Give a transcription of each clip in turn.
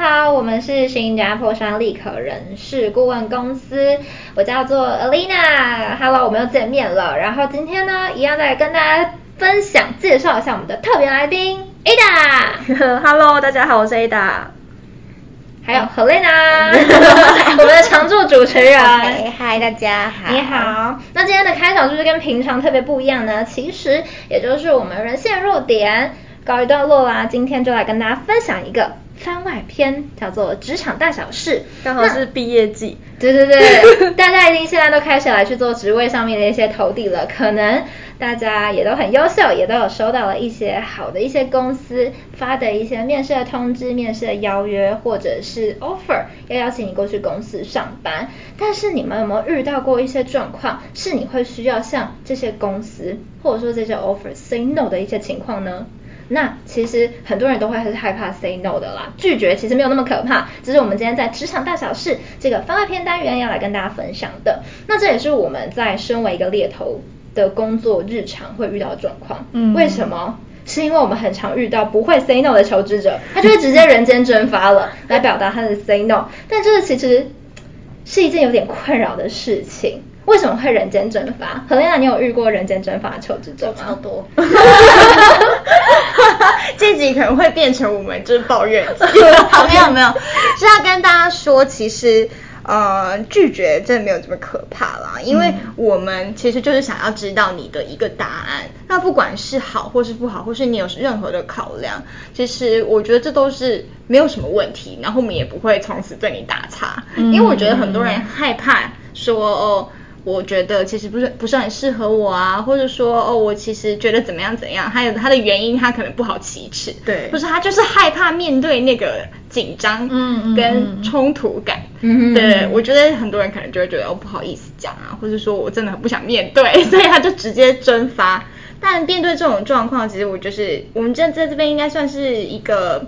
好，我们是新加坡商立可人事顾问公司，我叫做 Alina，Hello，我们又见面了。然后今天呢，一样在跟大家分享介绍一下我们的特别来宾 Ada，Hello，大家好，我是 Ada，还有 Helena，我们的常驻主持人，Hi，大家好，你好。那今天的开场是不是跟平常特别不一样呢？其实也就是我们人线弱点。告一段落啦，今天就来跟大家分享一个番外篇，叫做《职场大小事》，刚好是毕业季。对对对，大家一定现在都开始来去做职位上面的一些投递了，可能大家也都很优秀，也都有收到了一些好的一些公司发的一些面试的通知、面试的邀约，或者是 offer 要邀请你过去公司上班。但是你们有没有遇到过一些状况，是你会需要向这些公司或者说这些 offer say no 的一些情况呢？那其实很多人都会是害怕 say no 的啦，拒绝其实没有那么可怕，这是我们今天在职场大小事这个番外篇单元要来跟大家分享的。那这也是我们在身为一个猎头的工作日常会遇到的状况。嗯，为什么？是因为我们很常遇到不会 say no 的求职者，他就会直接人间蒸发了，来表达他的 say no。但这个其实是一件有点困扰的事情。为什么会人间蒸发？何丽娜，你有遇过人间蒸发的求职者吗？超多。这集可能会变成我们就是抱怨 没有没有，是要跟大家说，其实呃拒绝真的没有这么可怕啦，因为我们其实就是想要知道你的一个答案。嗯、那不管是好或是不好，或是你有任何的考量，其实我觉得这都是没有什么问题。然后我们也不会从此对你打岔，嗯、因为我觉得很多人害怕说哦。我觉得其实不是不是很适合我啊，或者说哦，我其实觉得怎么样怎样，还有他的原因，他可能不好启齿，对，不是他就是害怕面对那个紧张，嗯跟冲突感，嗯对，我觉得很多人可能就会觉得哦不好意思讲啊，或者说我真的很不想面对，所以他就直接蒸发。但面对这种状况，其实我就是我们这在这边应该算是一个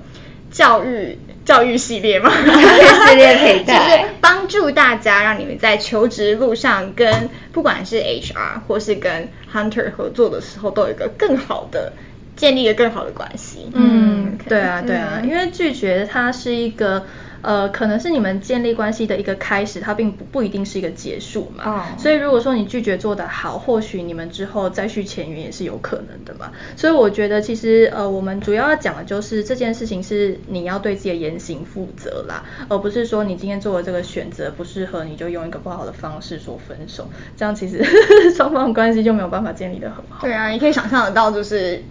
教育。教育系列嘛，教育系列可以就是帮助大家，让你们在求职路上跟不管是 HR 或是跟 Hunter 合作的时候，都有一个更好的建立一个更好的关系。嗯，okay, 对啊，对啊，嗯、因为拒绝它是一个。呃，可能是你们建立关系的一个开始，它并不不一定是一个结束嘛。哦。所以如果说你拒绝做得好，或许你们之后再续前缘也是有可能的嘛。所以我觉得其实呃，我们主要要讲的就是这件事情是你要对自己的言行负责啦，而不是说你今天做的这个选择不适合你就用一个不好的方式说分手，这样其实 双方的关系就没有办法建立的很好。对啊，你可以想象得到就是。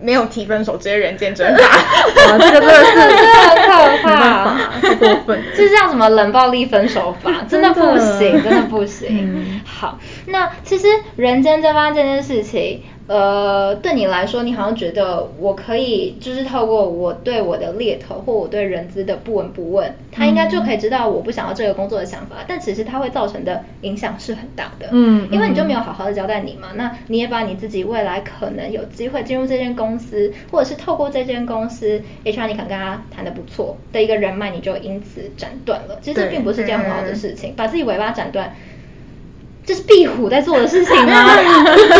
没有提分手，直接人间蒸发，哇，这个真的是很可怕，太过分，这是叫什么冷暴力分手法？真的不行，真的不行。嗯、好，那其实人间蒸发这件事情。呃，对你来说，你好像觉得我可以，就是透过我对我的猎头或我对人资的不闻不问，他应该就可以知道我不想要这个工作的想法。嗯、但其实它会造成的影响是很大的，嗯，因为你就没有好好的交代你嘛。嗯、那你也把你自己未来可能有机会进入这间公司，或者是透过这间公司，HR 你可能跟他谈的不错的一个人脉，你就因此斩断了。其实这并不是件很好的事情，把自己尾巴斩断。这是壁虎在做的事情吗？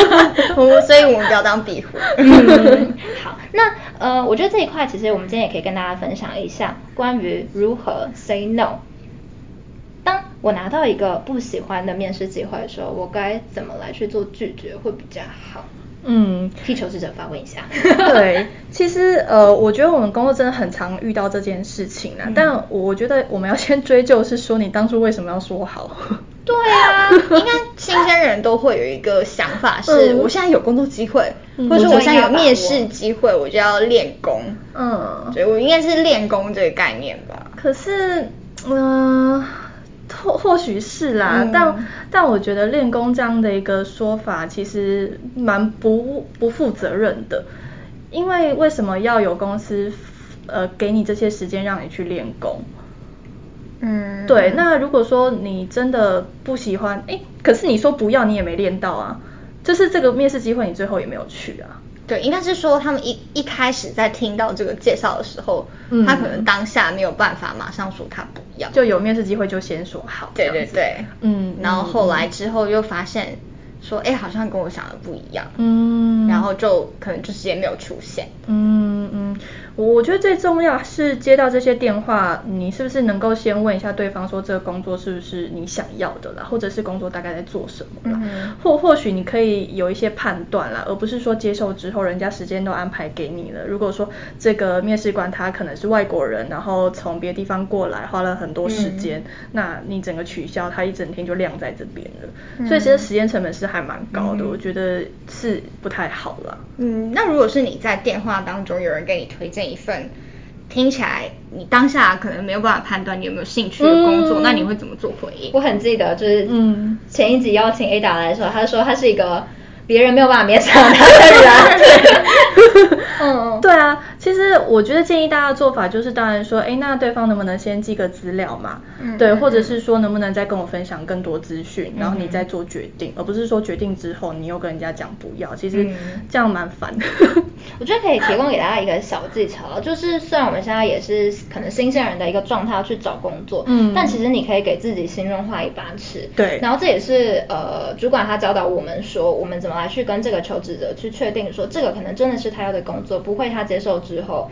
所以我们不要当壁虎。嗯，好，那呃，我觉得这一块其实我们今天也可以跟大家分享一下关于如何 say no。当我拿到一个不喜欢的面试机会的时候，我该怎么来去做拒绝会比较好？嗯，替求职者发问一下。对，其实呃，我觉得我们工作真的很常遇到这件事情啦。嗯、但我觉得我们要先追究，是说你当初为什么要说好？对啊，应该新鲜人都会有一个想法是，我现在有工作机会，嗯、或者说我现在有面试机会，我就要练功。嗯，所以我应该是练功这个概念吧。可是，嗯、呃。或或许是啦，嗯、但但我觉得练功这样的一个说法其实蛮不不负责任的，因为为什么要有公司呃给你这些时间让你去练功？嗯，对，那如果说你真的不喜欢，哎，可是你说不要你也没练到啊，就是这个面试机会你最后也没有去啊。对，应该是说他们一一开始在听到这个介绍的时候，嗯、他可能当下没有办法马上说他不要，就有面试机会就先说好。对对对，嗯，然后后来之后又发现说，哎、嗯，好像跟我想的不一样，嗯，然后就可能就直接没有出现。嗯嗯，我觉得最重要是接到这些电话，你是不是能够先问一下对方说这个工作是不是你想要的啦，或者是工作大概在做什么啦，嗯、或或许你可以有一些判断啦，而不是说接受之后人家时间都安排给你了。如果说这个面试官他可能是外国人，然后从别的地方过来，花了很多时间，嗯、那你整个取消，他一整天就晾在这边了。嗯、所以其实时间成本是还蛮高的，嗯、我觉得是不太好了。嗯，那如果是你在电话当中有人给你推荐一份听起来你当下可能没有办法判断你有没有兴趣的工作，嗯、那你会怎么做回应？我很记得，就是嗯，前一集邀请 Ada 来的时候，他说他是一个别人没有办法勉强他的人。嗯，对啊，其实我觉得建议大家的做法就是，当然说，哎，那对方能不能先寄个资料嘛？嗯，对，或者是说能不能再跟我分享更多资讯，然后你再做决定，嗯、而不是说决定之后你又跟人家讲不要，其实这样蛮烦的。我觉得可以提供给大家一个小技巧，就是虽然我们现在也是可能新鲜人的一个状态要去找工作，嗯，但其实你可以给自己心中画一把尺，对，然后这也是呃主管他教导我们说，我们怎么来去跟这个求职者去确定说这个可能真的是他要的工作。不会，他接受之后。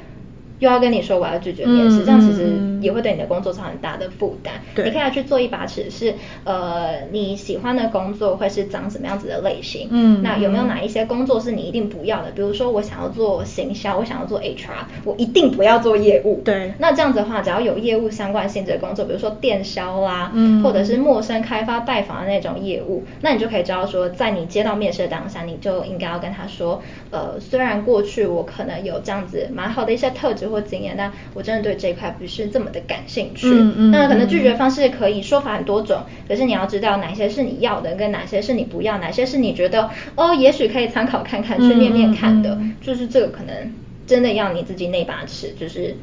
又要跟你说我要拒绝面试，嗯、这样其实也会对你的工作造成很大的负担。对你可以来去做一把尺，是呃你喜欢的工作会是长什么样子的类型？嗯，那有没有哪一些工作是你一定不要的？比如说我想要做行销，我想要做 HR，我一定不要做业务。对，那这样子的话，只要有业务相关性质的工作，比如说电销啦，嗯，或者是陌生开发拜访的那种业务，那你就可以知道说，在你接到面试的当下，你就应该要跟他说，呃，虽然过去我可能有这样子蛮好的一些特质。或经验，但我真的对这一块不是这么的感兴趣。嗯嗯。那可能拒绝方式可以说法很多种，可是你要知道哪些是你要的，跟哪些是你不要，哪些是你觉得哦，也许可以参考看看，去面面看的，就是这个可能真的要你自己那把尺，就是。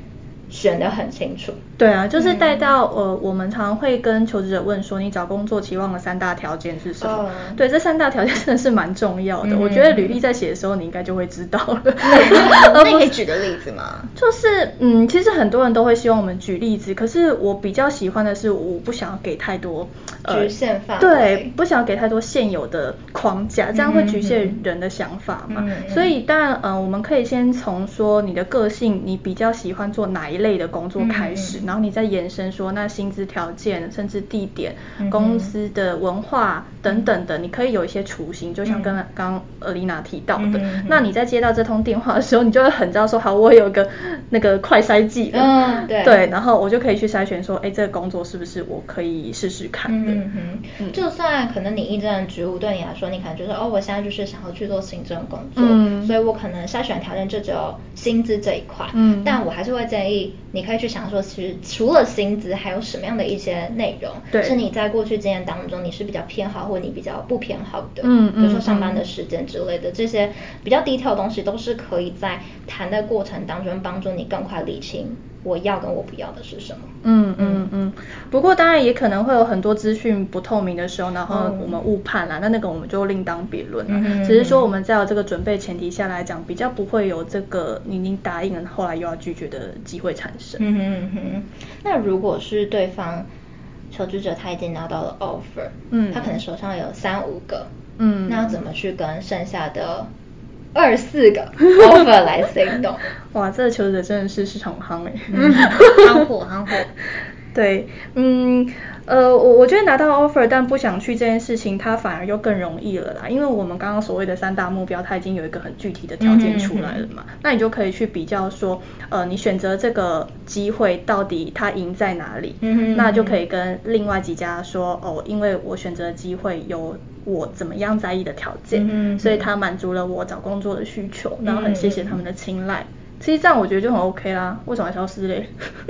选得很清楚，对啊，就是带到、嗯、呃，我们常常会跟求职者问说，你找工作期望的三大条件是什么？哦、对，这三大条件 真的是蛮重要的。嗯、我觉得履历在写的时候，你应该就会知道了。那你可以举个例子吗？就是嗯，其实很多人都会希望我们举例子，可是我比较喜欢的是，我不想要给太多呃局限范围，对，不想要给太多现有的框架，这样会局限人的想法嘛。所以当然，嗯、呃，我们可以先从说你的个性，你比较喜欢做哪一类类的工作开始，嗯、然后你再延伸说，那薪资条件，甚至地点、嗯、公司的文化等等的，你可以有一些雏形，就像刚刚尔丽娜提到的。嗯、那你在接到这通电话的时候，你就会很知道说，好，我有个那个快筛剂，嗯，对，对，然后我就可以去筛选说，哎，这个工作是不是我可以试试看的？嗯嗯嗯。就算可能你应征的职务对你来说，你可能就是哦，我现在就是想要去做行政工作，嗯、所以我可能筛选条件就只有薪资这一块，嗯，但我还是会建议。你可以去想说，其实除了薪资，还有什么样的一些内容，对是你在过去经验当中你是比较偏好，或你比较不偏好的，嗯，比如说上班的时间之类的，嗯、这些比较低调的东西，都是可以在谈的过程当中帮助你更快理清。我要跟我不要的是什么？嗯嗯嗯。不过当然也可能会有很多资讯不透明的时候，然后我们误判了，嗯、那那个我们就另当别论了。只是说我们在有这个准备前提下来讲，比较不会有这个你已经答应了，后来又要拒绝的机会产生。嗯嗯嗯。那如果是对方求职者他已经拿到了 offer，嗯，他可能手上有三五个，嗯，那要怎么去跟剩下的？二四个 offer 来 say no，哇，这个求职者真的是市场夯哎，夯火 夯火。对，嗯，呃，我我觉得拿到 offer 但不想去这件事情，它反而又更容易了啦，因为我们刚刚所谓的三大目标，它已经有一个很具体的条件出来了嘛，嗯、哼那你就可以去比较说，呃，你选择这个机会到底它赢在哪里，嗯、哼那就可以跟另外几家说，哦，因为我选择的机会有。我怎么样在意的条件，嗯、所以他满足了我找工作的需求，嗯、然后很谢谢他们的青睐。其实这样我觉得就很 OK 啦，为什么要消失嘞？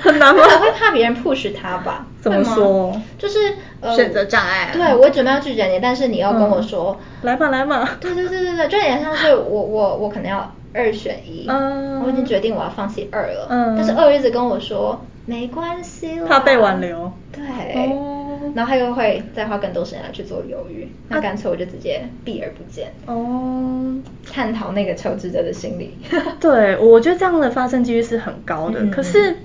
很难吗？可能会怕别人 push 他吧？怎么说？就是、呃、选择障碍。对，我准备要拒绝你，但是你要跟我说，嗯、来吧来吧。对对对对对，就有点像是我我我可能要二选一，嗯，我已经决定我要放弃二了，嗯，但是二一直跟我说没关系了，怕被挽留。对。哦然后他又会再花更多时间来去做犹豫，那干脆我就直接避而不见。哦，探讨那个求职者的心理。对，我觉得这样的发生几率是很高的。嗯、可是，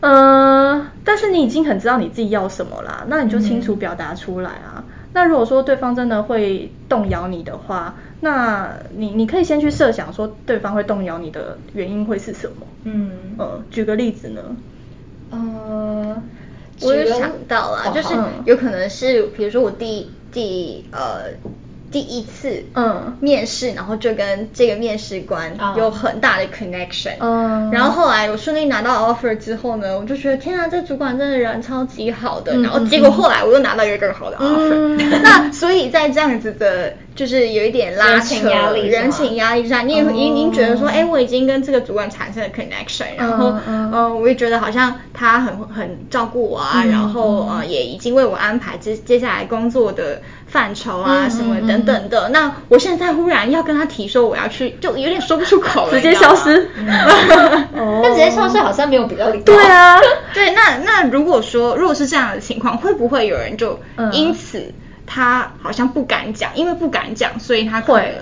嗯、呃，但是你已经很知道你自己要什么啦，那你就清楚表达出来啊。嗯、那如果说对方真的会动摇你的话，那你你可以先去设想说对方会动摇你的原因会是什么？嗯，呃，举个例子呢？呃，我有想到了，就是有可能是，比如说我第第呃。第一次嗯。面试，然后就跟这个面试官有很大的 connection，嗯，然后后来我顺利拿到 offer 之后呢，我就觉得天啊，这主管真的人超级好的，然后结果后来我又拿到一个更好的 offer，那所以在这样子的，就是有一点拉扯人情压力上，你也已经觉得说，哎，我已经跟这个主管产生了 connection，然后嗯，我也觉得好像他很很照顾我啊，然后呃也已经为我安排接接下来工作的范畴啊什么等。等等的，那我现在忽然要跟他提说我要去，就有点说不出口了，直接消失。那直接消失好像没有比较礼貌。对啊，对，那那如果说如果是这样的情况，会不会有人就因此他好像不敢讲，因为不敢讲，所以他会。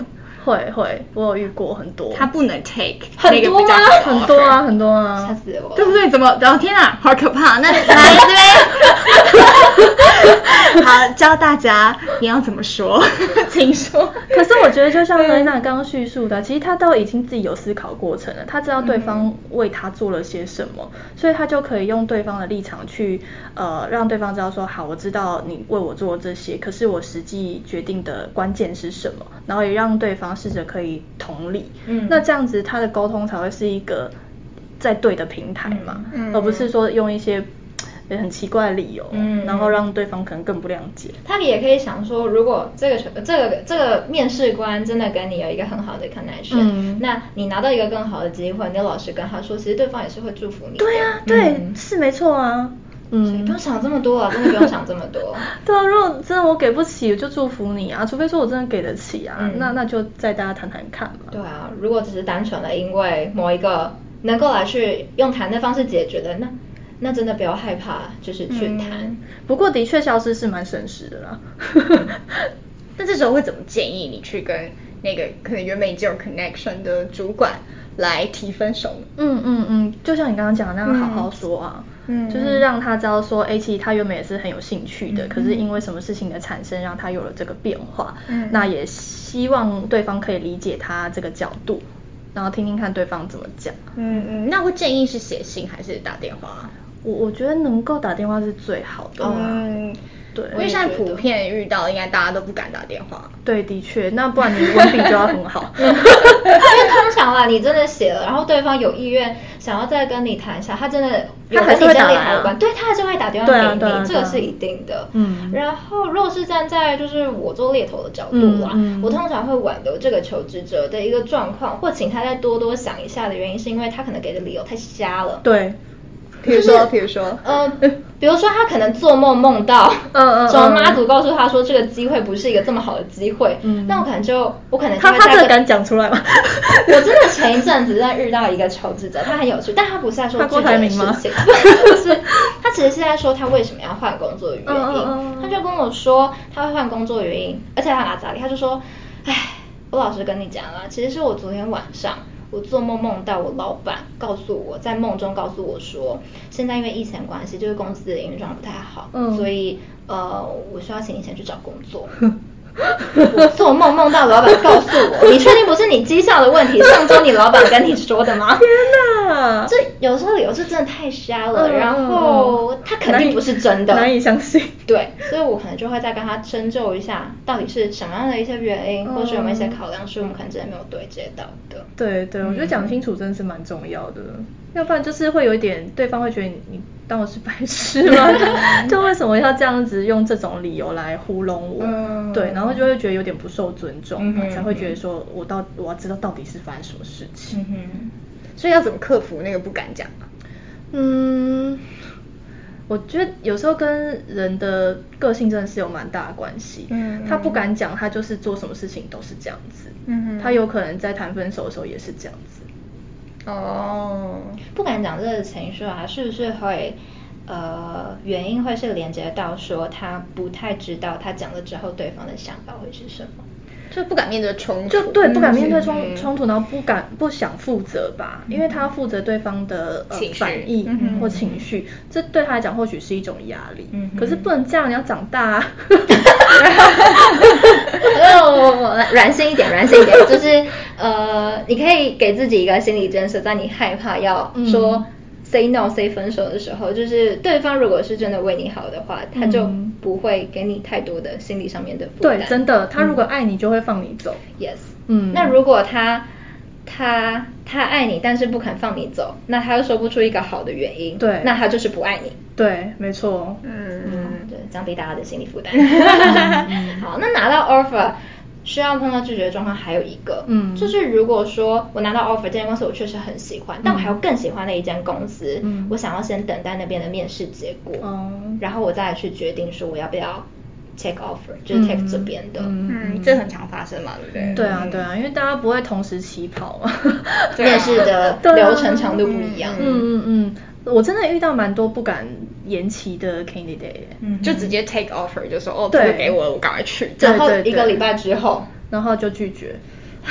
会会，我有遇过很多，他不能 take 很多吗？很多啊，很多啊，吓死我了，对不对？怎么？然后天啊，好可怕！那来这边，好教大家你要怎么说，请说。可是我觉得就像瑞娜刚刚叙述的，其实他都已经自己有思考过程了，他知道对方为他做了些什么，所以他就可以用对方的立场去呃让对方知道说，好，我知道你为我做这些，可是我实际决定的关键是什么，然后也让对方。试着可以同理，嗯，那这样子他的沟通才会是一个在对的平台嘛，嗯，而不是说用一些很奇怪的理由，嗯，然后让对方可能更不谅解。他也可以想说，如果这个这个这个面试官真的跟你有一个很好的 connection，嗯，那你拿到一个更好的机会，你老实跟他说，其实对方也是会祝福你的。对啊，对，嗯，是没错啊。嗯，不用想这么多啊，真的不用想这么多。对啊，如果真的我给不起，我就祝福你啊，除非说我真的给得起啊，嗯、那那就再大家谈谈看嘛。对啊，如果只是单纯的因为某一个能够来去用谈的方式解决的，那那真的不要害怕，就是去谈。嗯、不过的确消失是蛮省时的啦。那这时候会怎么建议你去跟那个可能原本已经有 connection 的主管来提分手？嗯嗯嗯，就像你刚刚讲的那样，好好说啊。嗯嗯，就是让他知道说，哎，其实他原本也是很有兴趣的，嗯、可是因为什么事情的产生，让他有了这个变化。嗯，那也希望对方可以理解他这个角度，然后听听看对方怎么讲。嗯嗯，那会建议是写信还是打电话？我我觉得能够打电话是最好的。嗯。对，因为现在普遍遇到，应该大家都不敢打电话。对，的确，那不然你文笔就要很好。因为通常啦，你真的写了，然后对方有意愿想要再跟你谈一下，他真的有跟你建立好关，对，他还是会打电话给你，这个是一定的。嗯。然后，如果是站在就是我做猎头的角度啦，我通常会挽留这个求职者的一个状况，或请他再多多想一下的原因，是因为他可能给的理由太瞎了。对。比如说，比如说，呃，比如说他可能做梦梦到，嗯嗯，什么妈祖告诉他说这个机会不是一个这么好的机会，嗯，那我可能就，我可能他他这个敢讲出来吗？我真的前一阵子在遇到一个求职者，他很有趣，但他不是在说这件事情，不是，他其实是在说他为什么要换工作的原因，他就跟我说他会换工作的原因，而且他哪里，他就说，哎，我老实跟你讲啊，其实是我昨天晚上。我做梦梦到我老板告诉我在梦中告诉我说，现在因为疫情关系，就是公司的营运状况不太好，嗯，所以呃，我需要请你先去找工作。我 做梦梦到老板告诉我，你确定不是你绩效的问题？上周你老板跟你说的吗？天哪，这有时候理由是真的太瞎了，嗯、然后他肯定不是真的，难以相信。对，所以我可能就会再跟他深究一下，到底是什么样的一些原因，嗯、或是有没有一些考量，是我们可能真的没有对接到的。对对，我觉得讲清楚真的是蛮重要的，嗯、要不然就是会有一点对方会觉得你。当我是白痴吗？就为什么要这样子用这种理由来糊弄我？嗯、对，然后就会觉得有点不受尊重，嗯、才会觉得说我到我要知道到底是发生什么事情。嗯、所以要怎么克服那个不敢讲？嗯，我觉得有时候跟人的个性真的是有蛮大的关系。嗯，他不敢讲，他就是做什么事情都是这样子。嗯哼，他有可能在谈分手的时候也是这样子。哦，不敢讲这个情绪啊，是不是会呃原因会是连接到说他不太知道他讲了之后对方的想法会是什么？就不敢面对冲突，就对，不敢面对冲冲突，然后不敢不想负责吧，因为他要负责对方的呃反应或情绪，这对他来讲或许是一种压力。可是不能这样，你要长大。我软性一点，软性一点，就是呃，你可以给自己一个心理建设，在你害怕要说 say no say 分手的时候，就是对方如果是真的为你好的话，他就不会给你太多的心理上面的负担。对，真的，他如果爱你，就会放你走。Yes，嗯，那如果他他他爱你，但是不肯放你走，那他又说不出一个好的原因，对，那他就是不爱你。对，没错。嗯嗯，对，降低大家的心理负担。好，那拿到 offer。需要碰到拒绝的状况还有一个，嗯，就是如果说我拿到 offer，这间公司我确实很喜欢，嗯、但我还有更喜欢的一间公司，嗯，我想要先等待那边的面试结果，嗯，然后我再来去决定说我要不要 take offer，嗯、就是 take 这边的，嗯，嗯。这很常发生嘛，对不对？对啊，对啊，因为大家不会同时起跑嘛，面试的 流程长度不一样，嗯嗯嗯。我真的遇到蛮多不敢延期的 candidate，嗯，就直接 take offer 就说哦，这个给我，我赶快去，然后一个礼拜之后，然后就拒绝。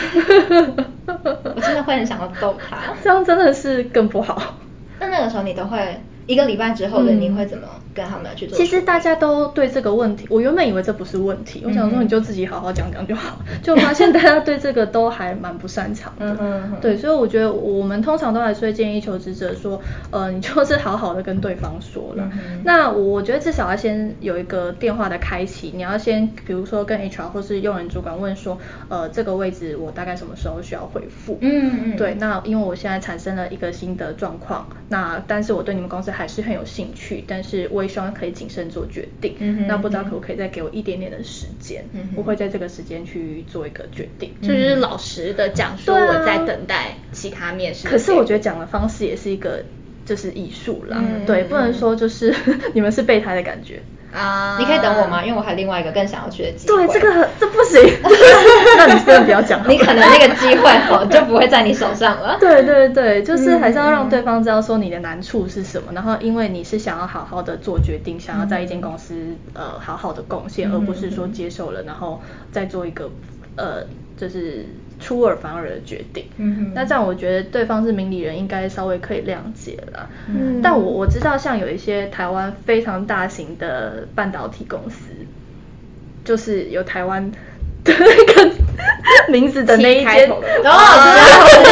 我真的会很想要揍他，这样真的是更不好。那那个时候你都会一个礼拜之后的你会怎么？跟他们去做。其实大家都对这个问题，我原本以为这不是问题，我想说你就自己好好讲讲就好，就发现大家对这个都还蛮不擅长的。嗯对，所以我觉得我们通常都还是会建议求职者说，呃，你就是好好的跟对方说了。那我觉得至少要先有一个电话的开启，你要先比如说跟 HR 或是用人主管问说，呃，这个位置我大概什么时候需要回复？嗯嗯。对，那因为我现在产生了一个新的状况，那但是我对你们公司还是很有兴趣，但是我也。希望可以谨慎做决定，嗯、哼那不知道可不可以再给我一点点的时间，嗯、我会在这个时间去做一个决定，嗯、就是老实的讲说我在等待其他面试。可是我觉得讲的方式也是一个就是艺术啦，嗯、对，不能说就是 你们是备胎的感觉。啊，uh, 你可以等我吗？因为我还有另外一个更想要去的机会。对，这个这不行，那你真的不要讲。你可能那个机会哦就不会在你手上了。对对对，就是还是要让对方知道说你的难处是什么，嗯、然后因为你是想要好好的做决定，想要在一间公司呃好好的贡献，嗯、而不是说接受了然后再做一个呃就是。出尔反尔的决定，那这样我觉得对方是明理人，应该稍微可以谅解了。嗯，但我我知道像有一些台湾非常大型的半导体公司，就是有台湾的那个 名字的那一间，哦，知道，知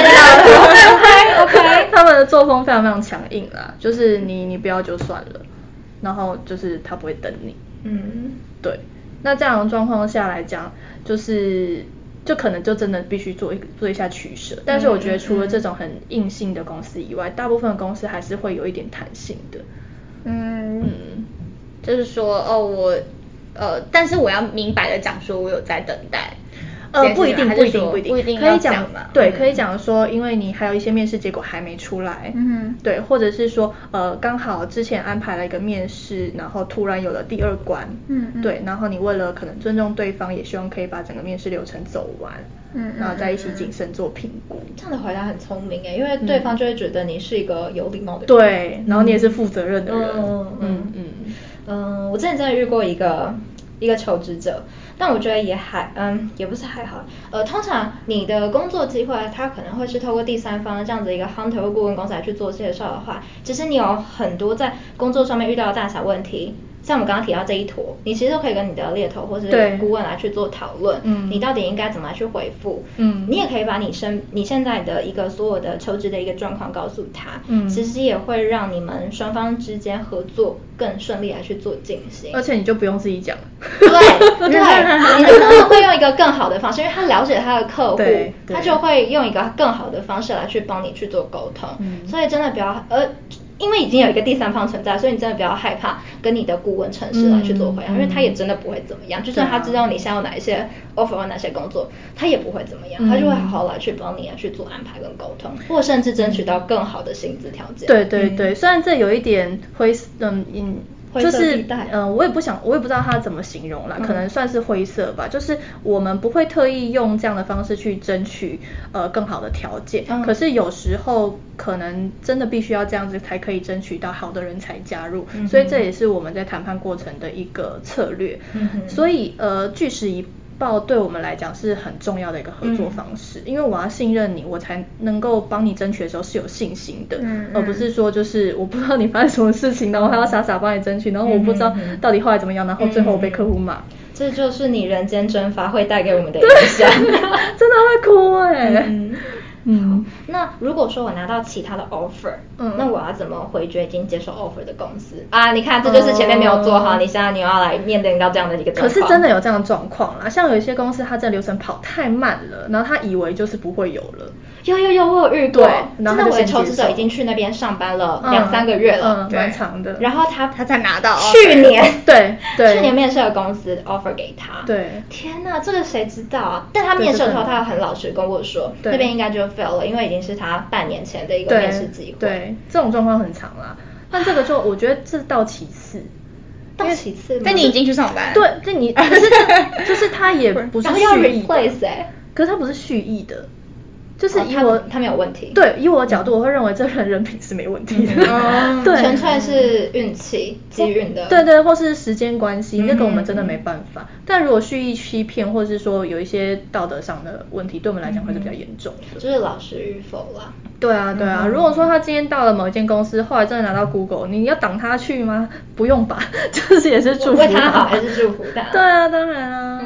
道，OK OK，他们的作风非常非常强硬啦，就是你你不要就算了，然后就是他不会等你，嗯，对，那这样的状况下来讲，就是。就可能就真的必须做一做一下取舍，但是我觉得除了这种很硬性的公司以外，嗯、大部分公司还是会有一点弹性的。嗯，嗯就是说哦，我呃，但是我要明白的讲说，我有在等待。呃，不一定，不一定，不一定，可以讲嘛？对，可以讲说，因为你还有一些面试结果还没出来，嗯，对，或者是说，呃，刚好之前安排了一个面试，然后突然有了第二关，嗯，对，然后你为了可能尊重对方，也希望可以把整个面试流程走完，嗯，然后再一起谨慎做评估。这样的回答很聪明诶，因为对方就会觉得你是一个有礼貌的人，对，然后你也是负责任的人，嗯嗯。嗯。嗯，我之前真的遇过一个一个求职者。但我觉得也还，嗯，也不是还好。呃，通常你的工作机会，它可能会是透过第三方这样子一个 hunter 或顾问公司来去做介绍的话，其实你有很多在工作上面遇到的大小问题。像我们刚刚提到这一坨，你其实都可以跟你的猎头或是顾问来去做讨论，嗯，你到底应该怎么来去回复，嗯，你也可以把你身你现在的一个所有的求职的一个状况告诉他，嗯，其实也会让你们双方之间合作更顺利来去做进行，而且你就不用自己讲，对 对，你的顾问会用一个更好的方式，因为他了解他的客户，他就会用一个更好的方式来去帮你去做沟通，嗯，所以真的不要呃。因为已经有一个第三方存在，所以你真的不要害怕跟你的顾问城市来去做回答，嗯、因为他也真的不会怎么样。嗯、就算他知道你现在有哪一些 offer 或哪些工作，他也不会怎么样，嗯、他就会好好来去帮你来去做安排跟沟通，或甚至争取到更好的薪资条件。对对对，虽然这有一点灰嗯嗯。就是嗯、呃，我也不想，我也不知道他怎么形容啦，可能算是灰色吧。嗯、就是我们不会特意用这样的方式去争取呃更好的条件，嗯、可是有时候可能真的必须要这样子才可以争取到好的人才加入，嗯、所以这也是我们在谈判过程的一个策略。嗯、所以呃，据实以报对我们来讲是很重要的一个合作方式，嗯、因为我要信任你，我才能够帮你争取的时候是有信心的，嗯、而不是说就是我不知道你发生什么事情，然后还要傻傻帮你争取，然后我不知道到底后来怎么样，然后最后我被客户骂。这就是你人间蒸发会带给我们的影响，真的会哭哎、欸。嗯嗯，那如果说我拿到其他的 offer，嗯，那我要怎么回绝已经接受 offer 的公司啊？你看，这就是前面没有做好，哦、你现在你要来面对到这样的一个状况。可是真的有这样的状况啦，像有一些公司，它这流程跑太慢了，然后他以为就是不会有了。有有有，我有遇过，真的，我的求职者已经去那边上班了两三个月了，蛮长的。然后他他才拿到去年 对对，去年面试的公司 offer 给他。对，天哪，这个谁知道啊？但他面试的时候，他又很老实跟我说，那边应该就 fail 了，因为已经是他半年前的一个面试机会。对，这种状况很长啦。但这个就我觉得这到其次，到其次。但你已经去上班。对，这你可是就是他也 不是蓄意的，可是他不是蓄意的。就是以我、哦、他，他没有问题，对，以我的角度，我会认为这人人品是没问题的，嗯、对，纯粹是运气、机运的，对对，或是时间关系，那个我们真的没办法。嗯、但如果蓄意欺骗，或者是说有一些道德上的问题，对我们来讲会是比较严重的，就是老实与否啦。对啊，对啊。如果说他今天到了某一间公司，后来真的拿到 Google，你要挡他去吗？不用吧，就是也是祝福他，为他好还是祝福他？对啊，当然啊。